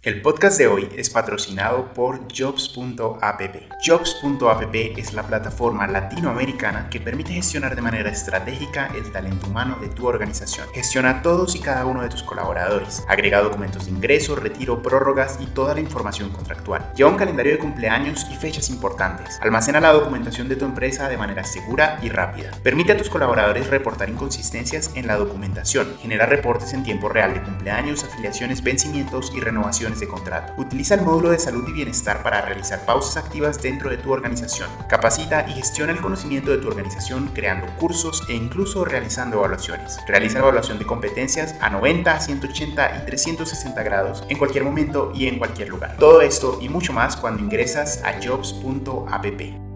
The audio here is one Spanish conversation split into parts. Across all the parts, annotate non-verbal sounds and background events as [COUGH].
El podcast de hoy es patrocinado por Jobs.app. Jobs.app es la plataforma latinoamericana que permite gestionar de manera estratégica el talento humano de tu organización. Gestiona todos y cada uno de tus colaboradores. Agrega documentos de ingreso, retiro, prórrogas y toda la información contractual. Lleva un calendario de cumpleaños y fechas importantes. Almacena la documentación de tu empresa de manera segura y rápida. Permite a tus colaboradores reportar inconsistencias en la documentación. Genera reportes en tiempo real de cumpleaños, afiliaciones, vencimientos y renovaciones de contrato. Utiliza el módulo de salud y bienestar para realizar pausas activas dentro de tu organización. Capacita y gestiona el conocimiento de tu organización creando cursos e incluso realizando evaluaciones. Realiza evaluación de competencias a 90, 180 y 360 grados en cualquier momento y en cualquier lugar. Todo esto y mucho más cuando ingresas a jobs.app.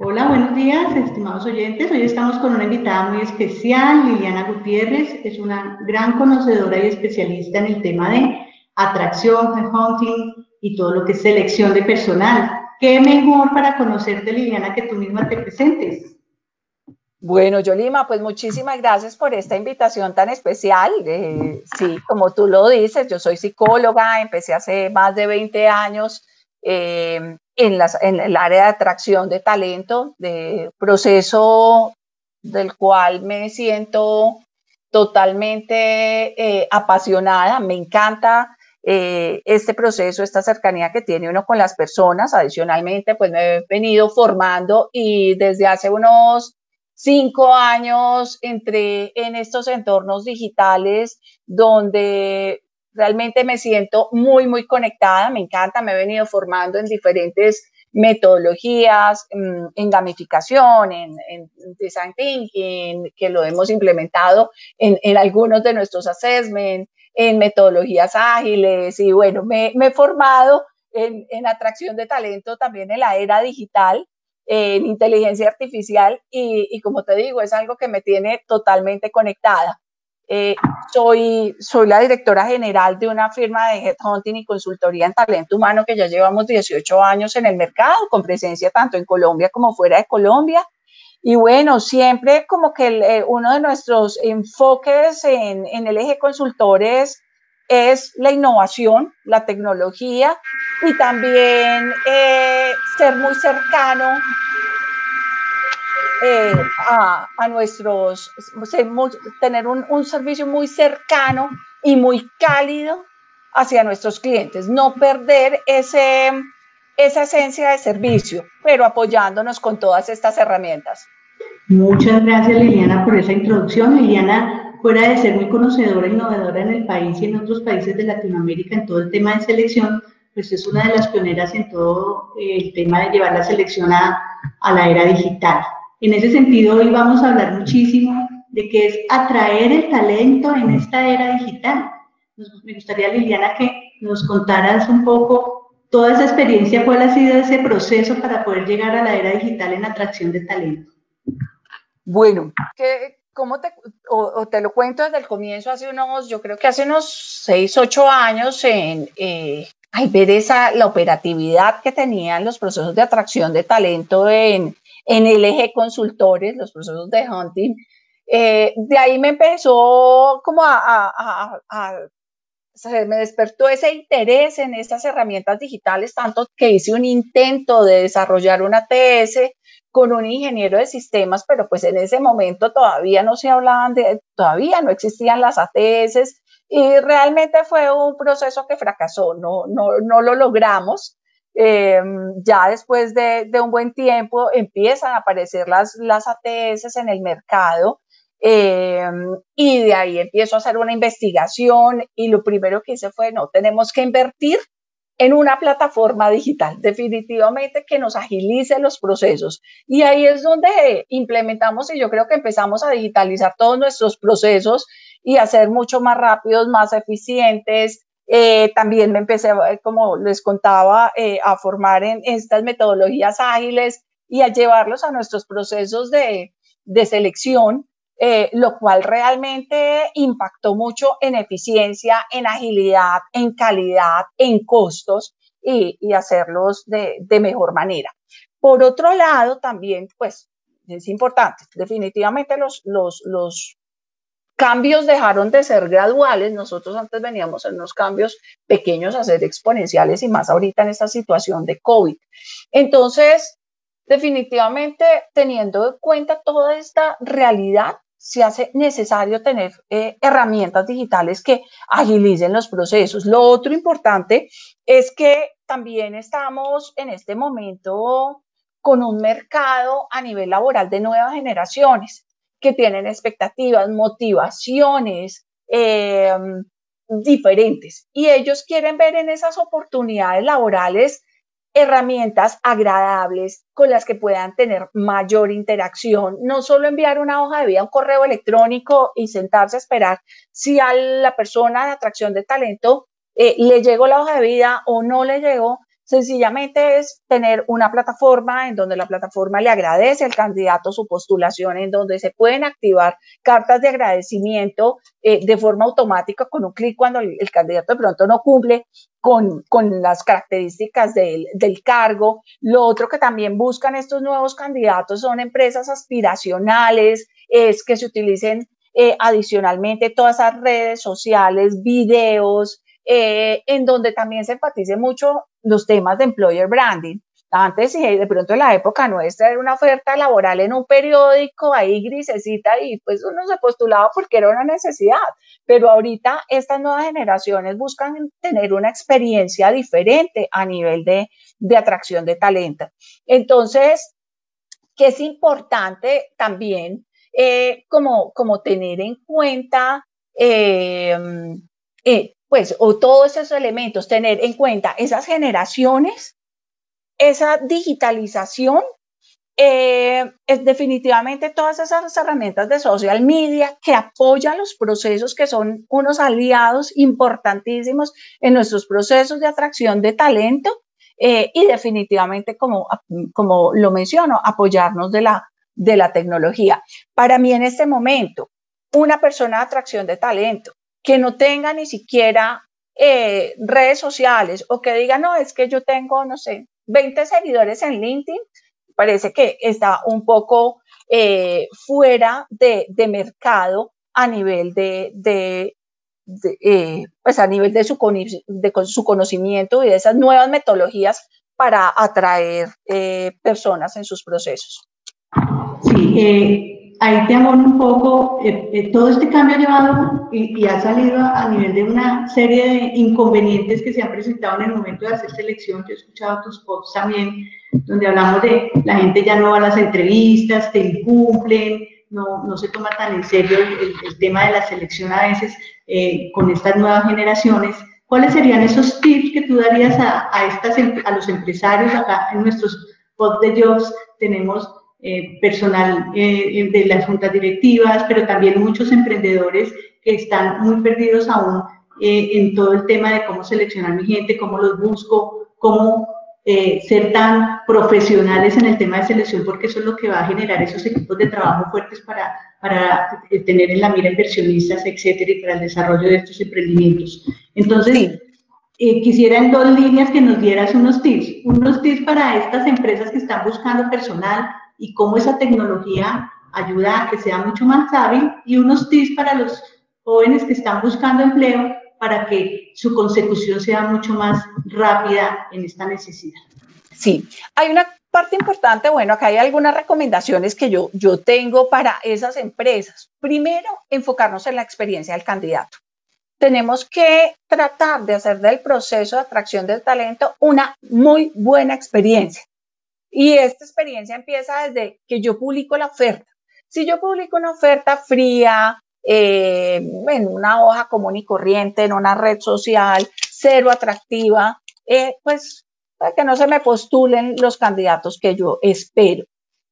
Hola, buenos días, estimados oyentes. Hoy estamos con una invitada muy especial, Liliana Gutiérrez. Es una gran conocedora y especialista en el tema de atracción, hunting y todo lo que es selección de personal. ¿Qué mejor para conocerte, Liliana, que tú misma te presentes? Bueno, Yolima, pues muchísimas gracias por esta invitación tan especial. Eh, sí, como tú lo dices, yo soy psicóloga, empecé hace más de 20 años eh, en, las, en el área de atracción de talento, de proceso del cual me siento totalmente eh, apasionada, me encanta eh, este proceso, esta cercanía que tiene uno con las personas. Adicionalmente, pues me he venido formando y desde hace unos cinco años entré en estos entornos digitales donde Realmente me siento muy, muy conectada, me encanta, me he venido formando en diferentes metodologías, mm, en gamificación, en, design thinking, que lo hemos implementado en, algunos de nuestros assessments, en metodologías ágiles y bueno, me, he formado en, atracción de talento también en la era digital, en inteligencia artificial y, y como te digo, es algo que me tiene totalmente conectada. Eh, soy, soy la directora general de una firma de headhunting y consultoría en talento humano que ya llevamos 18 años en el mercado, con presencia tanto en Colombia como fuera de Colombia. Y bueno, siempre como que eh, uno de nuestros enfoques en, en el eje consultores es la innovación, la tecnología y también eh, ser muy cercano eh, a, a, nuestros, tener un, un, servicio muy cercano y muy cálido hacia nuestros clientes, no perder ese, esa esencia de servicio, pero apoyándonos con todas estas herramientas. Muchas gracias Liliana por esa introducción. Liliana, fuera de ser muy conocedora e innovadora en el país y en otros países de Latinoamérica en todo el tema de selección, pues es una de las pioneras en todo el tema de llevar la selección a, a la era digital. En ese sentido, hoy vamos a hablar muchísimo de qué es atraer el talento en esta era digital. me gustaría, Liliana, que nos contaras un poco toda esa experiencia, cuál ha sido ese proceso para poder llegar a la era digital en atracción de talento. Bueno, ¿cómo te, o, te lo cuento desde el comienzo, hace unos, yo creo que hace unos 6, 8 años, en eh, ver esa, la operatividad que tenían los procesos de atracción de talento en, en el eje consultores, los procesos de hunting. Eh, de ahí me empezó como a, se me despertó ese interés en estas herramientas digitales, tanto que hice un intento de desarrollar una TS con un ingeniero de sistemas, pero pues en ese momento todavía no se hablaban de, todavía no existían las ATS y realmente fue un proceso que fracasó, no, no, no lo logramos. Eh, ya después de, un buen tiempo empiezan a aparecer las, las ATS en el mercado eh, y de ahí empiezo a hacer una investigación y lo primero que hice fue, no, tenemos que invertir en una plataforma digital, definitivamente que nos agilice los procesos. Y ahí es donde implementamos y yo creo que empezamos a digitalizar todos nuestros procesos y hacer mucho más rápidos, más eficientes, eh, también me empecé, eh, como les contaba, eh, a formar en estas metodologías ágiles y a llevarlos a nuestros procesos de, de selección, lo cual realmente impactó mucho en eficiencia, en agilidad, en calidad, en costos y, y hacerlos de, de mejor manera. Por otro lado, también, pues, es importante, definitivamente los, los, los cambios dejaron de ser graduales. Nosotros antes veníamos en unos cambios pequeños a ser exponenciales y más ahorita en esta situación de COVID. Entonces, definitivamente, teniendo en cuenta toda esta realidad, se hace necesario tener eh, herramientas digitales que agilicen los procesos. Lo otro importante es que también estamos en este momento con un mercado a nivel laboral de nuevas generaciones que tienen expectativas, motivaciones em, diferentes. Y ellos quieren ver en esas oportunidades laborales herramientas agradables con las que puedan tener mayor interacción, no solo enviar una hoja de vida, un correo electrónico y sentarse a esperar si a la persona de atracción de talento eh, le llegó la hoja de vida o no le llegó, Sencillamente es tener una plataforma en donde la plataforma le agradece al candidato su postulación, en donde se pueden activar cartas de agradecimiento eh, de forma automática con un clic cuando el, candidato de pronto no cumple con, con las características del, del, cargo. Lo otro que también buscan estos nuevos candidatos son empresas aspiracionales, es que se utilicen eh, adicionalmente todas esas redes sociales, videos, eh, en donde también se enfatice mucho los temas de employer branding. Antes, de pronto en la época nuestra era una oferta laboral en un periódico ahí grisecita y pues uno se postulaba porque era una necesidad, pero ahorita estas nuevas generaciones buscan tener una experiencia diferente a nivel de, de atracción de talento. Entonces, que es importante también eh, como, como tener en cuenta eh, eh, pues, o todos esos elementos, tener en cuenta esas generaciones, esa digitalización, eh, es definitivamente todas esas herramientas de social media que apoyan los procesos, que son unos aliados importantísimos en nuestros procesos de atracción de talento eh, y definitivamente, como, como lo menciono, apoyarnos de la, de la tecnología. Para mí en este momento, una persona de atracción de talento que no tenga ni siquiera eh, redes sociales o que diga, no, es que yo tengo, no sé, 20 seguidores en LinkedIn, parece que está un poco eh, fuera de, mercado a nivel de, de, eh, pues a nivel de su, de su conocimiento y de esas nuevas metodologías para atraer personas en sus procesos. Sí, ahí te amo un poco, eh, eh, todo este cambio ha llevado y, ha salido a, nivel de una serie de inconvenientes que se han presentado en el momento de hacer selección. Yo he escuchado tus posts también, donde hablamos de la gente ya no va a las entrevistas, te incumplen, no, no se toma tan en serio el, tema de la selección a veces eh, con estas nuevas generaciones. ¿Cuáles serían esos tips que tú darías a, a, estas, a los empresarios acá en nuestros posts de jobs? Tenemos eh, personal eh, eh, de las juntas directivas, pero también muchos emprendedores que están muy perdidos aún en todo el tema de cómo seleccionar mi gente, cómo los busco, cómo ser tan profesionales en el tema de selección, porque eso es lo que va a generar esos equipos de trabajo fuertes para, para tener en la mira inversionistas, etcétera, y para el desarrollo de estos emprendimientos. Entonces, quisiera en dos líneas que nos dieras unos tips, unos tips para estas empresas que están buscando personal, y cómo esa tecnología ayuda a que sea mucho más hábil y unos tips para los jóvenes que están buscando empleo para que su consecución sea mucho más rápida en esta necesidad. Sí, hay una parte importante, bueno, acá hay algunas recomendaciones que yo, yo tengo para esas empresas. Primero, enfocarnos en la experiencia del candidato. Tenemos que tratar de hacer del proceso de atracción del talento una muy buena experiencia. Y esta experiencia empieza desde que yo publico la oferta. Si yo publico una oferta fría, eh, en una hoja común y corriente, en una red social, cero atractiva, eh, pues para que no se me postulen los candidatos que yo espero.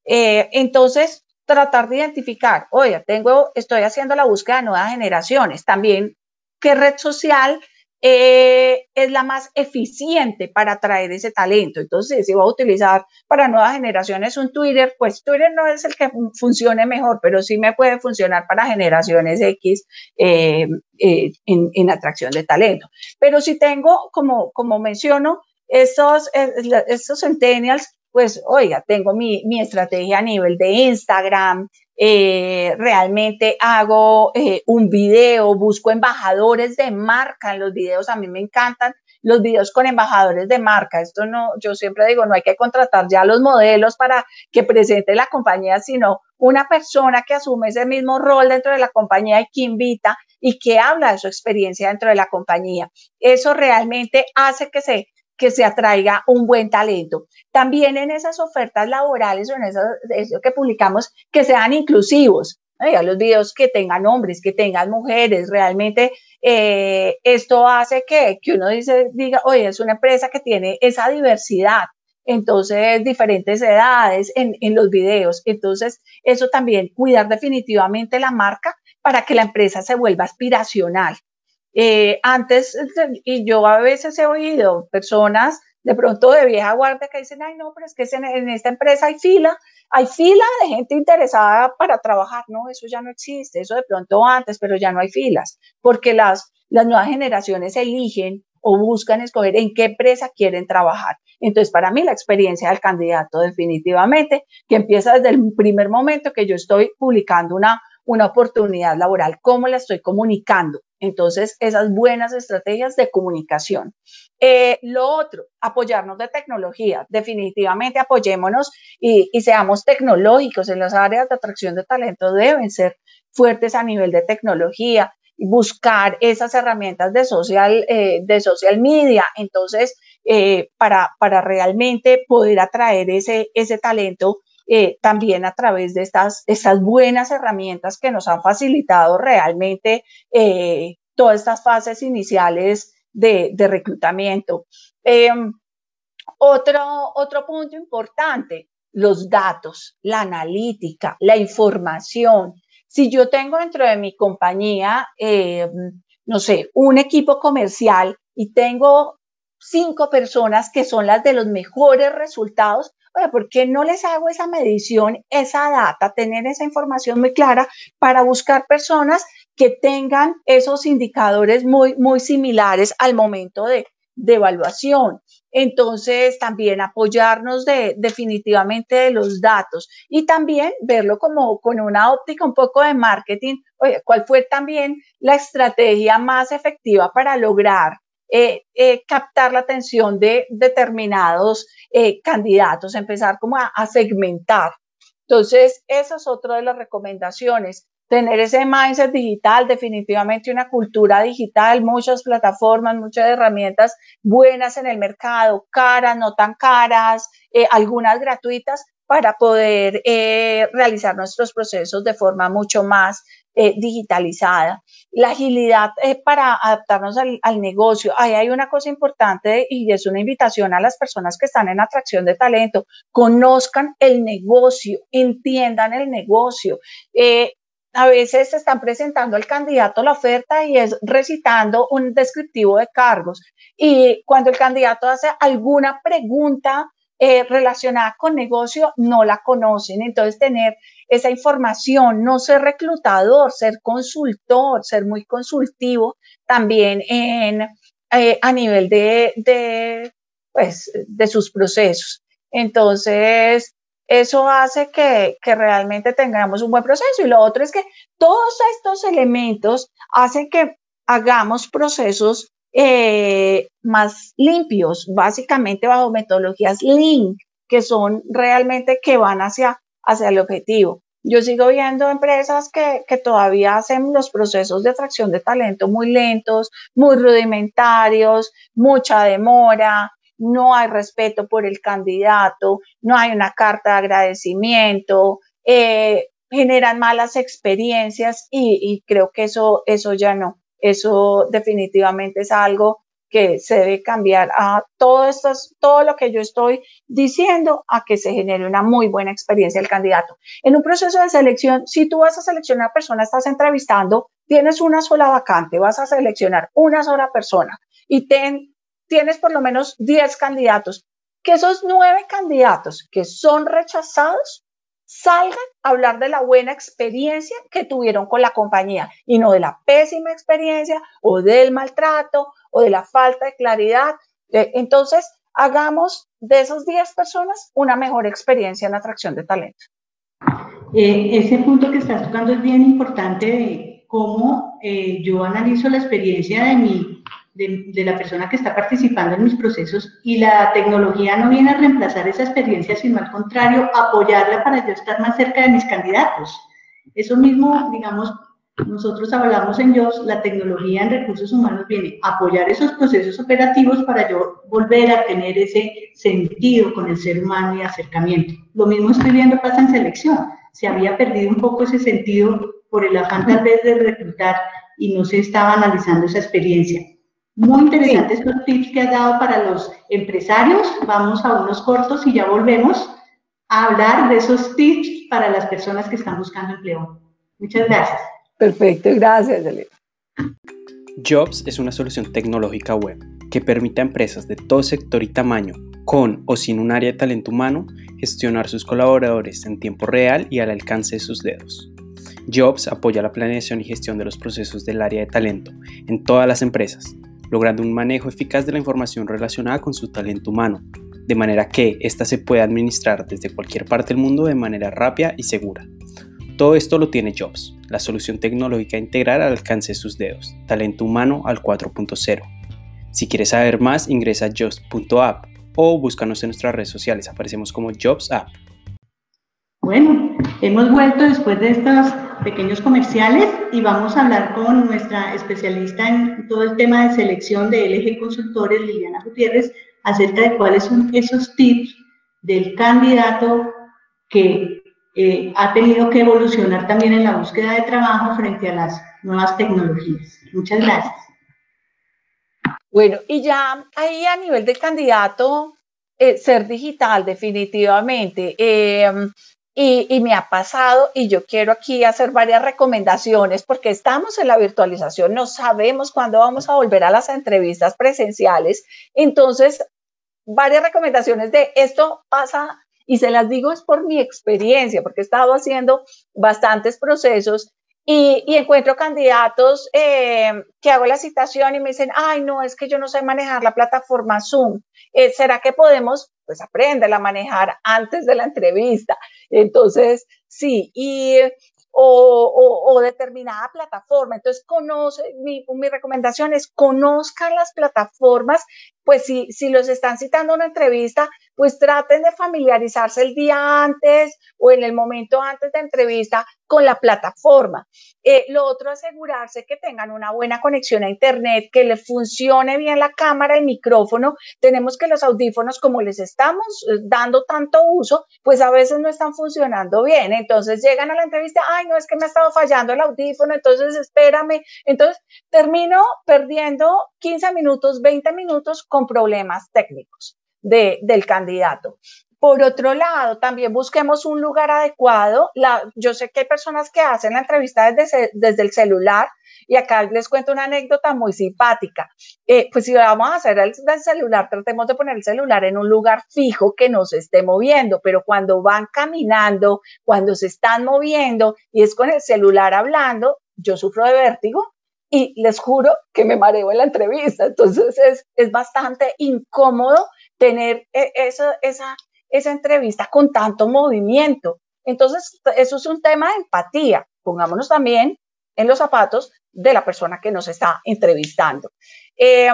Eh, entonces, tratar de identificar, oye, tengo, estoy haciendo la búsqueda de nuevas generaciones, también qué red social eh, es la más eficiente para atraer ese talento. Entonces, si va a utilizar para nuevas generaciones un Twitter, pues Twitter no es el que funcione mejor, pero sí me puede funcionar para generaciones X eh, eh, en, atracción de talento. Pero si tengo, como, como menciono, estos, estos centennials, pues, oiga, tengo mi, mi estrategia a nivel de Instagram, eh, realmente hago eh, un video, busco embajadores de marca los videos, a mí me encantan los videos con embajadores de marca. Esto no, yo siempre digo, no hay que contratar ya los modelos para que presente la compañía, sino una persona que asume ese mismo rol dentro de la compañía y que invita y que habla de su experiencia dentro de la compañía. Eso realmente hace que se que se atraiga un buen talento. También en esas ofertas laborales o en eso, que publicamos, que sean inclusivos. los videos que tengan hombres, que tengan mujeres, realmente eh, esto hace que, que uno dice, diga, oye, es una empresa que tiene esa diversidad, entonces diferentes edades en, en, los videos. Entonces, eso también, cuidar definitivamente la marca para que la empresa se vuelva aspiracional. Eh, antes, y yo a veces he oído personas de pronto de vieja guardia que dicen, ay, no, pero es que en esta empresa hay fila, hay fila de gente interesada para trabajar. No, eso ya no existe, eso de pronto antes, pero ya no hay filas, porque las, las nuevas generaciones eligen o buscan escoger en qué empresa quieren trabajar. Entonces, para mí la experiencia del candidato definitivamente, que empieza desde el primer momento que yo estoy publicando una, una oportunidad laboral, cómo la estoy comunicando. Entonces, esas buenas estrategias de comunicación. Eh, lo otro, apoyarnos de tecnología. Definitivamente apoyémonos y, seamos tecnológicos en las áreas de atracción de talento. Deben ser fuertes a nivel de tecnología buscar esas herramientas de social, eh, de social media, entonces, eh, para, para realmente poder atraer ese, ese talento eh, también a través de estas, estas buenas herramientas que nos han facilitado realmente eh, todas estas fases iniciales de, reclutamiento. Em, otro, otro punto importante, los datos, la analítica, la información. Si yo tengo dentro de mi compañía, em, no sé, un equipo comercial y tengo cinco personas que son las de los mejores resultados, oye, ¿por qué no les hago esa medición, esa data, tener esa información muy clara para buscar personas que tengan esos indicadores muy, muy similares al momento de, de evaluación. Entonces, también apoyarnos de, definitivamente de los datos y también verlo como con una óptica un poco de marketing. Oye, ¿cuál fue también la estrategia más efectiva para lograr eh, eh, captar la atención de determinados eh, candidatos, empezar como a, segmentar. Entonces, esa es otra de las recomendaciones. Tener ese mindset digital, definitivamente una cultura digital, muchas plataformas, muchas herramientas buenas en el mercado, caras, no tan caras, algunas gratuitas, para poder realizar nuestros procesos de forma mucho más eh, digitalizada, la agilidad para adaptarnos al, negocio. Ahí hay una cosa importante y es una invitación a las personas que están en atracción de talento, conozcan el negocio, entiendan el negocio. Eh, a veces se están presentando al candidato la oferta y es recitando un descriptivo de cargos. Y cuando el candidato hace alguna pregunta relacionada con negocio, no la conocen. Entonces, tener esa información, no ser reclutador, ser consultor, ser muy consultivo también en, eh, a nivel de, de, pues, de sus procesos. Entonces, eso hace que, que, realmente tengamos un buen proceso. Y lo otro es que todos estos elementos hacen que hagamos procesos eh, más limpios, básicamente bajo metodologías Lean, que son realmente que van hacia hacia el objetivo. Yo sigo viendo empresas que, que, todavía hacen los procesos de atracción de talento muy lentos, muy rudimentarios, mucha demora, no hay respeto por el candidato, no hay una carta de agradecimiento, eh, generan malas experiencias y, y, creo que eso, eso ya no. Eso definitivamente es algo que se debe cambiar a todo, esto, todo lo que yo estoy diciendo a que se genere una muy buena experiencia el candidato. En un proceso de selección, si tú vas a seleccionar persona, estás entrevistando, tienes una sola vacante, vas a seleccionar una sola persona y ten, tienes por lo menos 10 candidatos, que esos nueve candidatos que son rechazados salgan a hablar de la buena experiencia que tuvieron con la compañía y no de la pésima experiencia o del maltrato o de la falta de claridad. Eh, entonces, hagamos de esas 10 personas una mejor experiencia en atracción de talento. Eh, ese punto que estás tocando es bien importante de cómo eh, yo analizo la experiencia de, mi, de, la persona que está participando en mis procesos y la tecnología no viene a reemplazar esa experiencia, sino al contrario, apoyarla para yo estar más cerca de mis candidatos. Eso mismo, digamos, nosotros hablamos en Jobs, la tecnología en recursos humanos viene a apoyar esos procesos operativos para yo volver a tener ese sentido con el ser humano y acercamiento. Lo mismo estoy viendo pasa en selección. Se había perdido un poco ese sentido por el afán tal vez de reclutar y no se estaba analizando esa experiencia. Muy interesantes estos tips que has dado para los empresarios. Vamos a unos cortos y ya volvemos a hablar de esos tips para las personas que están buscando empleo. Muchas gracias. Perfecto, gracias, Elena. Jobs es una solución tecnológica web que permite a empresas de todo sector y tamaño, con o sin un área de talento humano, gestionar sus colaboradores en tiempo real y al alcance de sus dedos. Jobs apoya la planeación y gestión de los procesos del área de talento en todas las empresas, logrando un manejo eficaz de la información relacionada con su talento humano, de manera que ésta se pueda administrar desde cualquier parte del mundo de manera rápida y segura. Todo esto lo tiene Jobs, la solución tecnológica integral al alcance de sus dedos, talento humano al 4.0. Si quieres saber más, ingresa a jobs.app o búscanos en nuestras redes sociales, aparecemos como Jobs App. Bueno, hemos vuelto después de estos pequeños comerciales y vamos a hablar con nuestra especialista en todo el tema de selección de LG Consultores, Liliana Gutiérrez, acerca de cuáles son esos tips del candidato que eh, ha tenido que evolucionar también en la búsqueda de trabajo frente a las nuevas tecnologías. Muchas gracias. Bueno, y ya ahí a nivel de candidato, eh, ser digital definitivamente. Eh, y, me ha pasado y yo quiero aquí hacer varias recomendaciones porque estamos en la virtualización, no sabemos cuándo vamos a volver a las entrevistas presenciales. Entonces, varias recomendaciones de esto pasa y se las digo es por mi experiencia, porque he estado haciendo bastantes procesos y, y encuentro candidatos eh, que hago la citación y me dicen, ay, no, es que yo no sé manejar la plataforma Zoom. Eh, ¿Será que podemos? Pues aprender a manejar antes de la entrevista. Entonces, sí, y o, o, determinada plataforma. Entonces, conoce, mi, mi, recomendación es conozcan las plataformas, pues si, si los están citando una entrevista, pues traten de familiarizarse el día antes o en el momento antes de entrevista con la plataforma. Eh, lo otro, asegurarse que tengan una buena conexión a Internet, que le funcione bien la cámara, el micrófono. Tenemos que los audífonos, como les estamos eh, dando tanto uso, pues a veces no están funcionando bien. Entonces llegan a la entrevista, ay, no es que me ha estado fallando el audífono, entonces espérame. Entonces termino perdiendo 15 minutos, 20 minutos problemas técnicos de, del candidato. Por otro lado, también busquemos un lugar adecuado. Yo sé que hay personas que hacen la entrevista desde, desde el celular y acá les cuento una anécdota muy simpática. Eh, pues si vamos a hacer el, el celular, tratemos de poner el celular en un lugar fijo que no se esté moviendo, pero cuando van caminando, cuando se están moviendo y es con el celular hablando, yo sufro de vértigo y les juro que me mareo en la entrevista. Entonces es, es bastante incómodo tener e, esa, esa, esa entrevista con tanto movimiento. Entonces, eso es un tema de empatía. Pongámonos también en los zapatos de la persona que nos está entrevistando. Eh,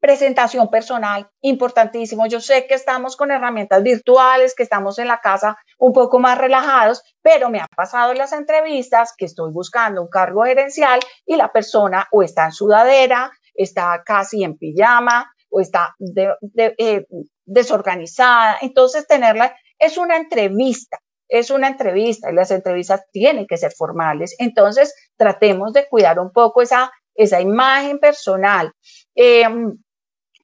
presentación personal, importantísimo. Yo sé que estamos con herramientas virtuales, que estamos en la casa un poco más relajados, pero me ha pasado en las entrevistas que estoy buscando un cargo gerencial y la persona o está en sudadera, está casi en pijama, o está eh, desorganizada. Entonces, tenerla es una entrevista, es una entrevista y las entrevistas tienen que ser formales. Entonces, tratemos de cuidar un poco esa, esa imagen personal. Eh,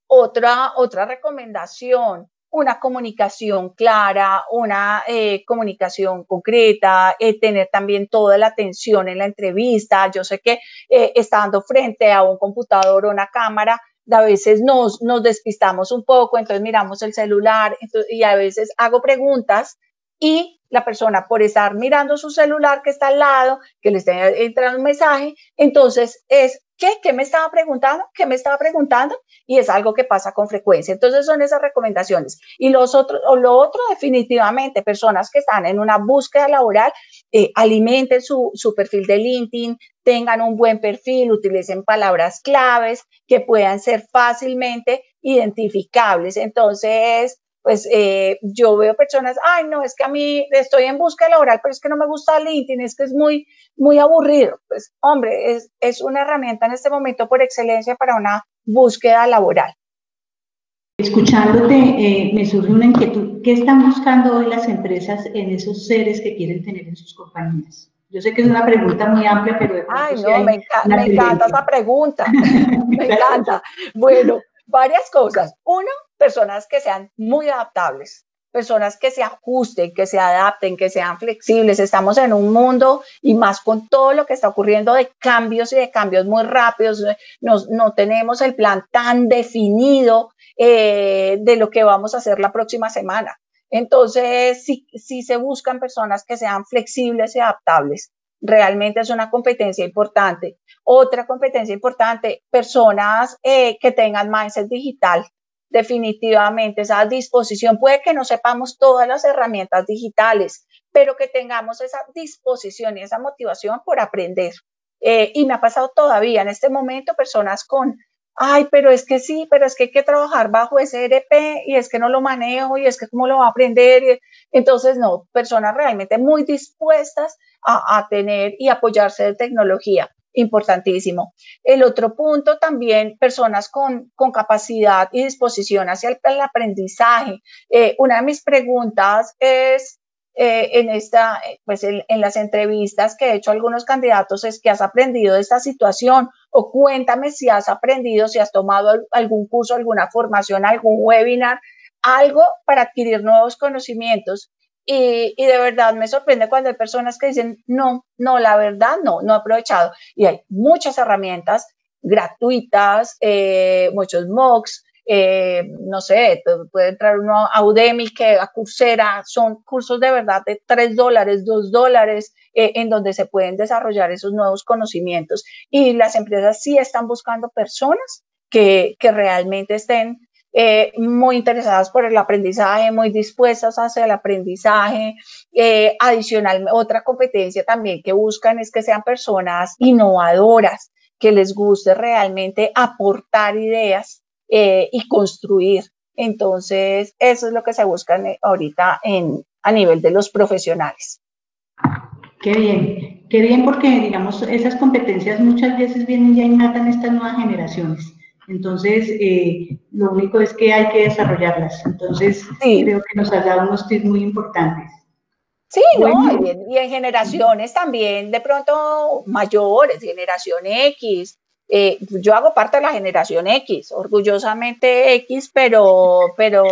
otra, otra recomendación, una comunicación clara, una eh, comunicación concreta, eh, tener también toda la atención en la entrevista. Yo sé que eh, estando frente a un computador o una cámara, a veces nos, nos despistamos un poco, entonces miramos el celular y a veces hago preguntas y la persona por estar mirando su celular que está al lado, que le está entrando un mensaje, entonces es ¿qué? ¿Qué me estaba preguntando? ¿Qué me estaba preguntando? Y es algo que pasa con frecuencia. Entonces son esas recomendaciones. Y los otros, o lo otro definitivamente, personas que están en una búsqueda laboral, eh, alimenten su, su perfil de LinkedIn, tengan un buen perfil, utilicen palabras claves que puedan ser fácilmente identificables. Entonces, pues eh, yo veo personas, ay, no, es que a mí estoy en busca laboral, pero es que no me gusta LinkedIn, es que es muy, muy aburrido. Pues, hombre, es, es una herramienta en este momento por excelencia para una búsqueda laboral. Escuchándote, eh, me surge una inquietud. ¿Qué están buscando hoy las empresas en esos seres que quieren tener en sus compañías? Yo sé que es una pregunta muy amplia, pero... Ay, no, me, me encanta esa pregunta. [LAUGHS] me [LAUGHS] encanta. Bueno, varias cosas. Uno, personas que sean muy adaptables, personas que se ajusten, que se adapten, que sean flexibles. Estamos en un mundo y más con todo lo que está ocurriendo de cambios y de cambios muy rápidos. no tenemos el plan tan definido eh, de lo que vamos a hacer la próxima semana. Entonces, sí, sí se buscan personas que sean flexibles y adaptables. Realmente es una competencia importante. Otra competencia importante, personas eh, que tengan mindset digital, definitivamente esa disposición. Puede que no sepamos todas las herramientas digitales, pero que tengamos esa disposición y esa motivación por aprender. Eh, y me ha pasado todavía en este momento personas con, ay, pero es que sí, pero es que hay que trabajar bajo ese ERP y es que no lo manejo y es que cómo lo va a aprender. Entonces, no, personas realmente muy dispuestas a, a tener y apoyarse de tecnología importantísimo. El otro punto también, personas con, con capacidad y disposición hacia el, aprendizaje. Eh, una de mis preguntas es, eh, en esta, pues en, las entrevistas que he hecho a algunos candidatos es que has aprendido de esta situación o cuéntame si has aprendido, si has tomado algún curso, alguna formación, algún webinar, algo para adquirir nuevos conocimientos. Y, de verdad me sorprende cuando hay personas que dicen, no, no, la verdad no, no he aprovechado. Y hay muchas herramientas gratuitas, eh, muchos MOOCs, eh, no sé, puede entrar uno a Udemy, que a Coursera, son cursos de verdad de 3 dólares, 2 dólares, eh, en donde se pueden desarrollar esos nuevos conocimientos. Y las empresas sí están buscando personas que, que realmente estén eh, muy interesadas por el aprendizaje, muy dispuestas hacia el aprendizaje. Eh, adicional, otra competencia también que buscan es que sean personas innovadoras, que les guste realmente aportar ideas eh, y construir. Entonces, eso es lo que se busca ahorita en, a nivel de los profesionales. Qué bien, qué bien porque, digamos, esas competencias muchas veces vienen ya innatas en estas nuevas generaciones entonces, eh, lo único es que hay que desarrollarlas. Entonces, creo que nos ha dado unos tips muy importantes. Sí, y, en, generaciones también, de pronto mayores, generación X. Eh, yo hago parte de la generación X, orgullosamente X, pero, pero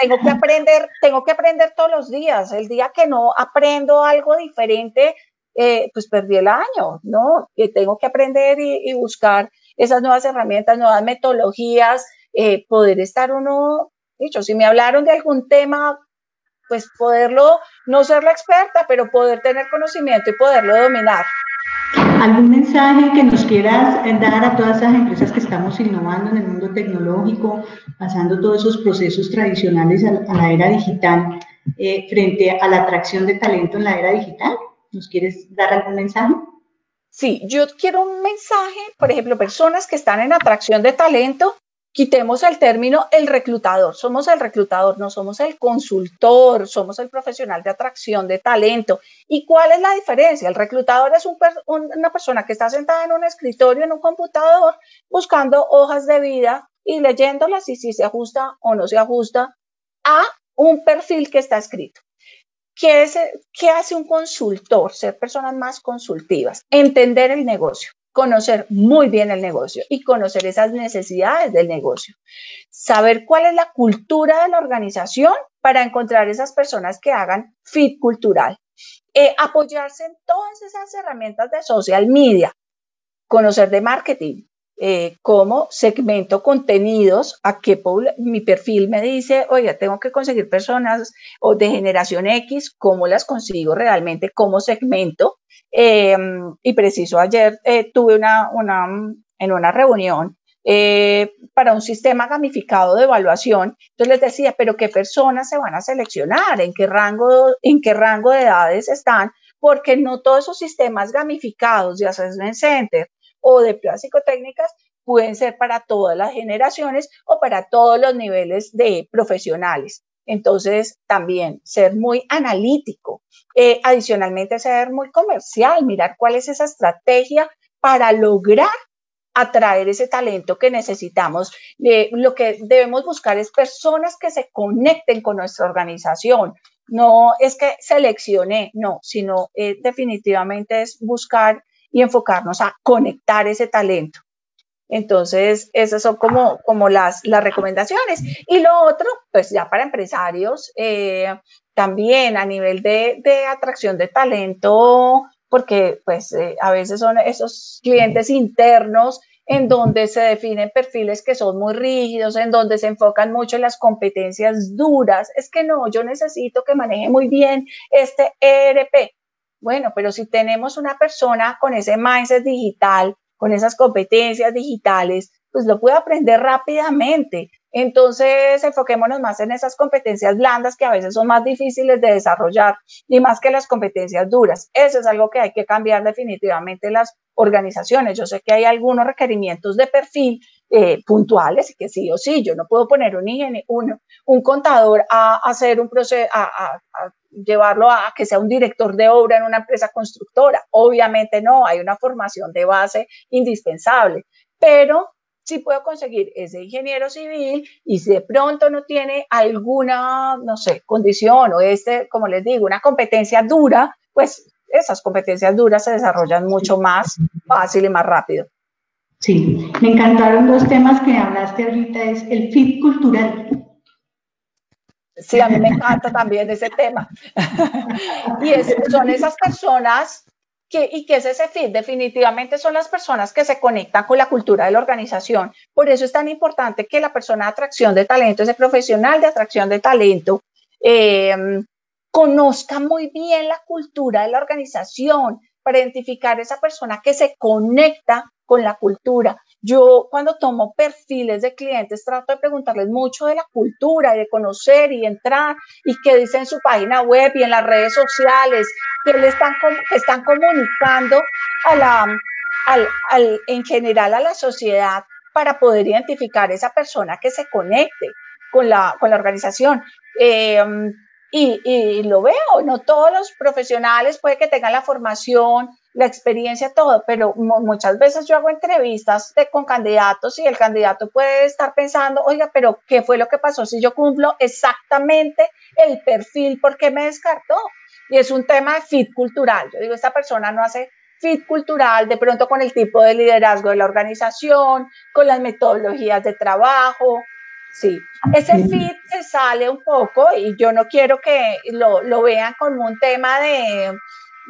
tengo que aprender, tengo que aprender todos los días. El día que no aprendo algo diferente, eh, pues perdí el año, ¿no? Tengo que aprender y buscar esas nuevas herramientas, nuevas metodologías, eh, poder estar uno, dicho, si me hablaron de algún tema, pues poderlo, no ser la experta, pero poder tener conocimiento y poderlo dominar. ¿Algún mensaje que nos quieras eh, dar a todas esas empresas que estamos innovando en el mundo tecnológico, pasando todos esos procesos tradicionales a, la era digital, eh, frente a la atracción de talento en la era digital? ¿Nos quieres dar algún mensaje? Sí, yo quiero un mensaje, por ejemplo, personas que están en atracción de talento, quitemos el término el reclutador. Somos el reclutador, no somos el consultor, somos el profesional de atracción de talento. ¿Y cuál es la diferencia? El reclutador es una persona que está sentada en un escritorio, en un computador, buscando hojas de vida y leyéndolas y si se ajusta o no se ajusta a un perfil que está escrito. ¿Qué, ¿Qué hace un consultor? Ser personas más consultivas, entender el negocio, conocer muy bien el negocio y conocer esas necesidades del negocio. Saber cuál es la cultura de la organización para encontrar esas personas que hagan fit cultural. Eh, apoyarse en todas esas herramientas de social media, conocer de marketing, eh, cómo segmento contenidos, a qué mi perfil me dice, oiga, tengo que conseguir personas o de generación X, cómo las consigo realmente, cómo segmento, Em, y preciso, ayer eh, tuve una, en una reunión eh, para un sistema gamificado de evaluación. Entonces les decía, pero ¿qué personas se van a seleccionar? ¿En qué rango, en qué rango de edades están? Porque no todos esos sistemas gamificados de Assessment Center o de psicotécnicas pueden ser para todas las generaciones o para todos los niveles de profesionales. Entonces, también ser muy analítico. Eh, adicionalmente, ser muy comercial, mirar cuál es esa estrategia para lograr atraer ese talento que necesitamos. Eh, lo que debemos buscar es personas que se conecten con nuestra organización. No es que seleccione, no, sino eh, definitivamente es buscar y enfocarnos a conectar ese talento. Entonces, esas son como, como las, las recomendaciones. Y lo otro, pues ya para empresarios, eh, también a nivel de, de, atracción de talento, porque pues eh, a veces son esos clientes internos en donde se definen perfiles que son muy rígidos, en donde se enfocan mucho en las competencias duras. Es que no, yo necesito que maneje muy bien este ERP. Bueno, pero si tenemos una persona con ese mindset digital, con esas competencias digitales, pues lo puede aprender rápidamente. Entonces, enfoquémonos más en esas competencias blandas que a veces son más difíciles de desarrollar y más que las competencias duras. Eso es algo que hay que cambiar definitivamente en las organizaciones. Yo sé que hay algunos requerimientos de perfil eh, puntuales que sí o sí, yo no puedo poner un, un, un contador a, hacer un proceso, a, llevarlo a que sea un director de obra en una empresa constructora. Obviamente no, hay una formación de base indispensable, pero si puedo conseguir ese ingeniero civil y si de pronto no tiene alguna, no sé, condición o este, como les digo, una competencia dura, pues esas competencias duras se desarrollan mucho más fácil y más rápido. Sí, me encantaron dos temas que hablaste ahorita, es el fit cultural. Sí, a mí me encanta también ese tema. y son esas personas ¿Y qué es ese fit? Definitivamente son las personas que se conectan con la cultura de la organización. Por eso es tan importante que la persona de atracción de talento, ese profesional de atracción de talento, em, conozca muy bien la cultura de la organización para identificar esa persona que se conecta con la cultura. Yo cuando tomo perfiles de clientes trato de preguntarles mucho de la cultura y de conocer y entrar y qué dice en su página web y en las redes sociales, que le están, están comunicando a la, al, al, en general a la sociedad para poder identificar esa persona que se conecte con la, con la organización. Eh, y, lo veo, no todos los profesionales puede que tengan la formación, la experiencia, todo, pero muchas veces yo hago entrevistas de, con candidatos y el candidato puede estar pensando, oiga, pero ¿qué fue lo que pasó si yo cumplo exactamente el perfil? ¿Por qué me descartó? Y es un tema de fit cultural. Yo digo, esta persona no hace fit cultural, de pronto con el tipo de liderazgo de la organización, con las metodologías de trabajo. Sí, ese fit se sale un poco y yo no quiero que lo, lo vean como un tema de,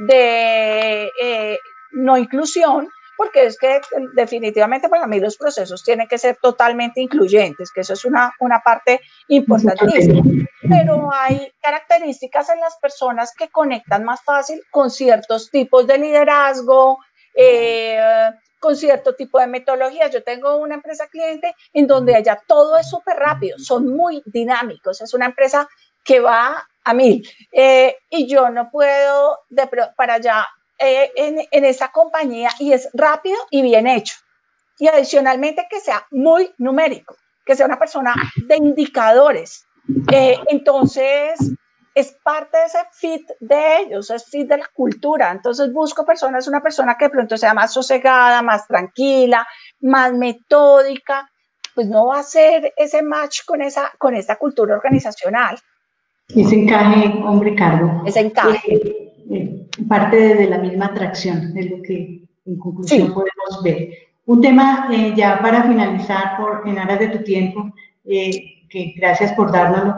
de eh, no inclusión, porque es que definitivamente para mí los procesos tienen que ser totalmente incluyentes, que eso es una, una parte importantísima. Pero hay características en las personas que conectan más fácil con ciertos tipos de liderazgo, eh, con cierto tipo de metodologías. Yo tengo una empresa cliente en donde allá todo es súper rápido, son muy dinámicos, es una empresa que va a mil. Eh, y yo no puedo de, para allá eh, en, en esa compañía y es rápido y bien hecho. Y adicionalmente que sea muy numérico, que sea una persona de indicadores. Eh, entonces, es parte de ese fit de ellos, es fit de la cultura. Entonces busco personas, una persona que de pronto sea más sosegada, más tranquila, más metódica, pues no va a ser ese match con esa, con esta cultura organizacional. Ese encaje hombre-cargo. Ese encaje. Eh, eh, parte de, la misma atracción, es lo que en conclusión podemos ver. Un tema eh, ya para finalizar, por, en aras de tu tiempo, que gracias por dárnoslo,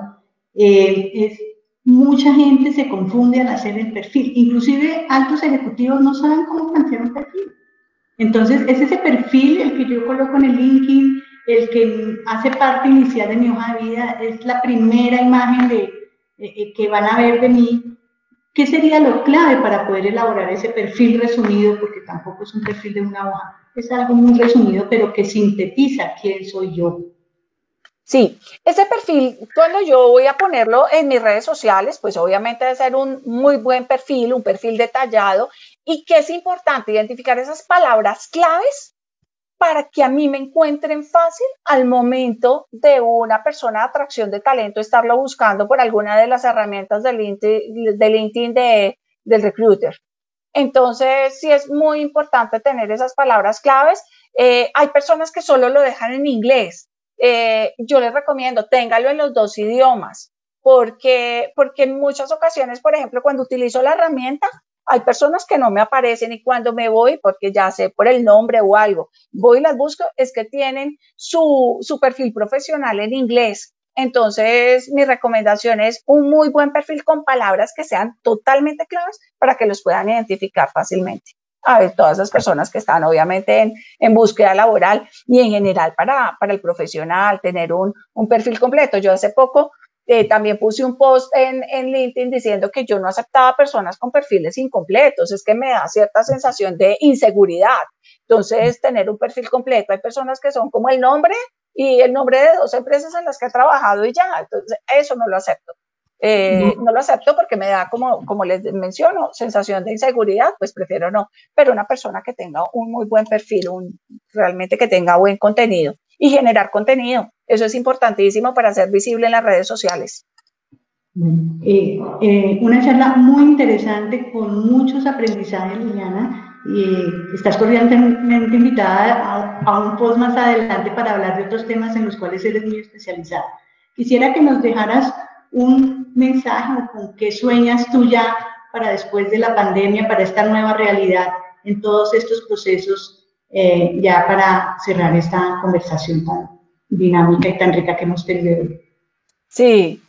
es mucha gente se confunde al hacer el perfil. Inclusive altos ejecutivos no saben cómo plantear un perfil. Entonces, es ese perfil el que yo coloco en el LinkedIn, el que hace parte inicial de mi hoja de vida, es la primera imagen de, eh, eh, que van a ver de mí, ¿qué sería lo clave para poder elaborar ese perfil resumido? Porque tampoco es un perfil de una hoja, es algo muy resumido, pero que sintetiza quién soy yo. Sí, ese perfil, cuando yo voy a ponerlo en mis redes sociales, pues obviamente debe ser un muy buen perfil, un perfil detallado y que es importante identificar esas palabras claves para que a mí me encuentren fácil al momento de una persona de atracción de talento estarlo buscando por alguna de las herramientas de LinkedIn, de LinkedIn del recruiter. Entonces, sí es muy importante tener esas palabras claves. Eh, hay personas que solo lo dejan en inglés. Eh, yo les recomiendo, téngalo en los dos idiomas, porque, porque en muchas ocasiones, por ejemplo, cuando utilizo la herramienta, hay personas que no me aparecen y cuando me voy, porque ya sé por el nombre o algo, voy y las busco, es que tienen su, su perfil profesional en inglés. Entonces, mi recomendación es un muy buen perfil con palabras que sean totalmente claras para que los puedan identificar fácilmente. A ver, todas las personas que están obviamente en, en búsqueda laboral y en general para, para el profesional, tener un, un perfil completo. Yo hace poco eh, también puse un post en, en, LinkedIn diciendo que yo no aceptaba personas con perfiles incompletos, es que me da cierta sensación de inseguridad. Entonces, tener un perfil completo, hay personas que son como el nombre y el nombre de dos empresas en las que he trabajado y ya, entonces eso no lo acepto. Eh, no. lo acepto porque me da, como, como les menciono, sensación de inseguridad, pues prefiero no, pero una persona que tenga un muy buen perfil, un, realmente que tenga buen contenido y generar contenido. Eso es importantísimo para ser visible en las redes sociales. Eh, eh, una charla muy interesante con muchos aprendizajes, Liliana. Y estás cordialmente invitada a, a, un post más adelante para hablar de otros temas en los cuales eres muy especializada. Quisiera que nos dejaras un mensaje con qué sueñas tú ya para después de la pandemia, para esta nueva realidad en todos estos procesos, eh, ya para cerrar esta conversación tan dinámica y tan rica que hemos tenido. Sí,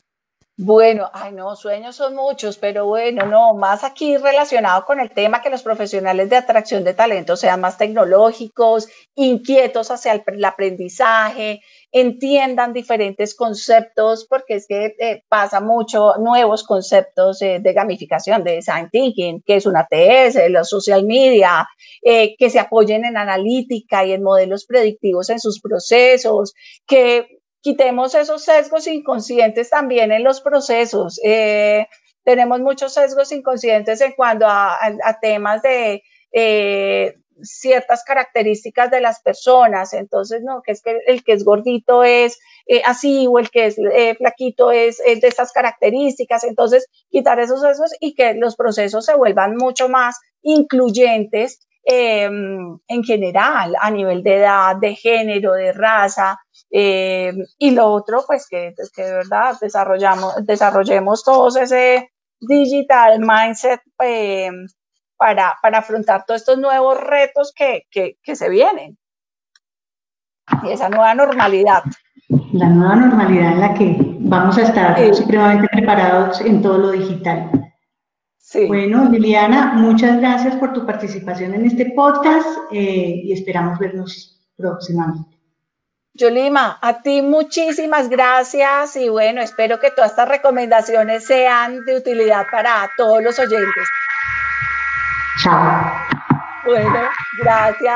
bueno, ay no, sueños son muchos, pero bueno, no, más aquí relacionado con el tema que los profesionales de atracción de talento sean más tecnológicos, inquietos hacia el, aprendizaje, entiendan diferentes conceptos, porque es que eh, pasa mucho nuevos conceptos eh, de gamificación, de design thinking, que es una TS, los social media, eh, que se apoyen en analítica y en modelos predictivos en sus procesos, que quitemos esos sesgos inconscientes también en los procesos. Eh, tenemos muchos sesgos inconscientes en cuanto a, temas de eh, ciertas características de las personas. Entonces, no, que es que el que es gordito es eh, así o el que es flaquito es, es, de estas características. Entonces, quitar esos sesgos y que los procesos se vuelvan mucho más incluyentes eh, en general, a nivel de edad, de género, de raza, eh, y lo otro, pues que, que de verdad desarrollamos, desarrollemos todos ese digital mindset eh, para, para afrontar todos estos nuevos retos que, que, que se vienen. Y esa nueva normalidad. La nueva normalidad en la que vamos a estar sí. supremamente preparados en todo lo digital. Sí. Bueno, Liliana, muchas gracias por tu participación en este podcast eh, y esperamos vernos próximamente. Yolima, a ti muchísimas gracias y bueno, espero que todas estas recomendaciones sean de utilidad para todos los oyentes. Chao. Bueno, gracias.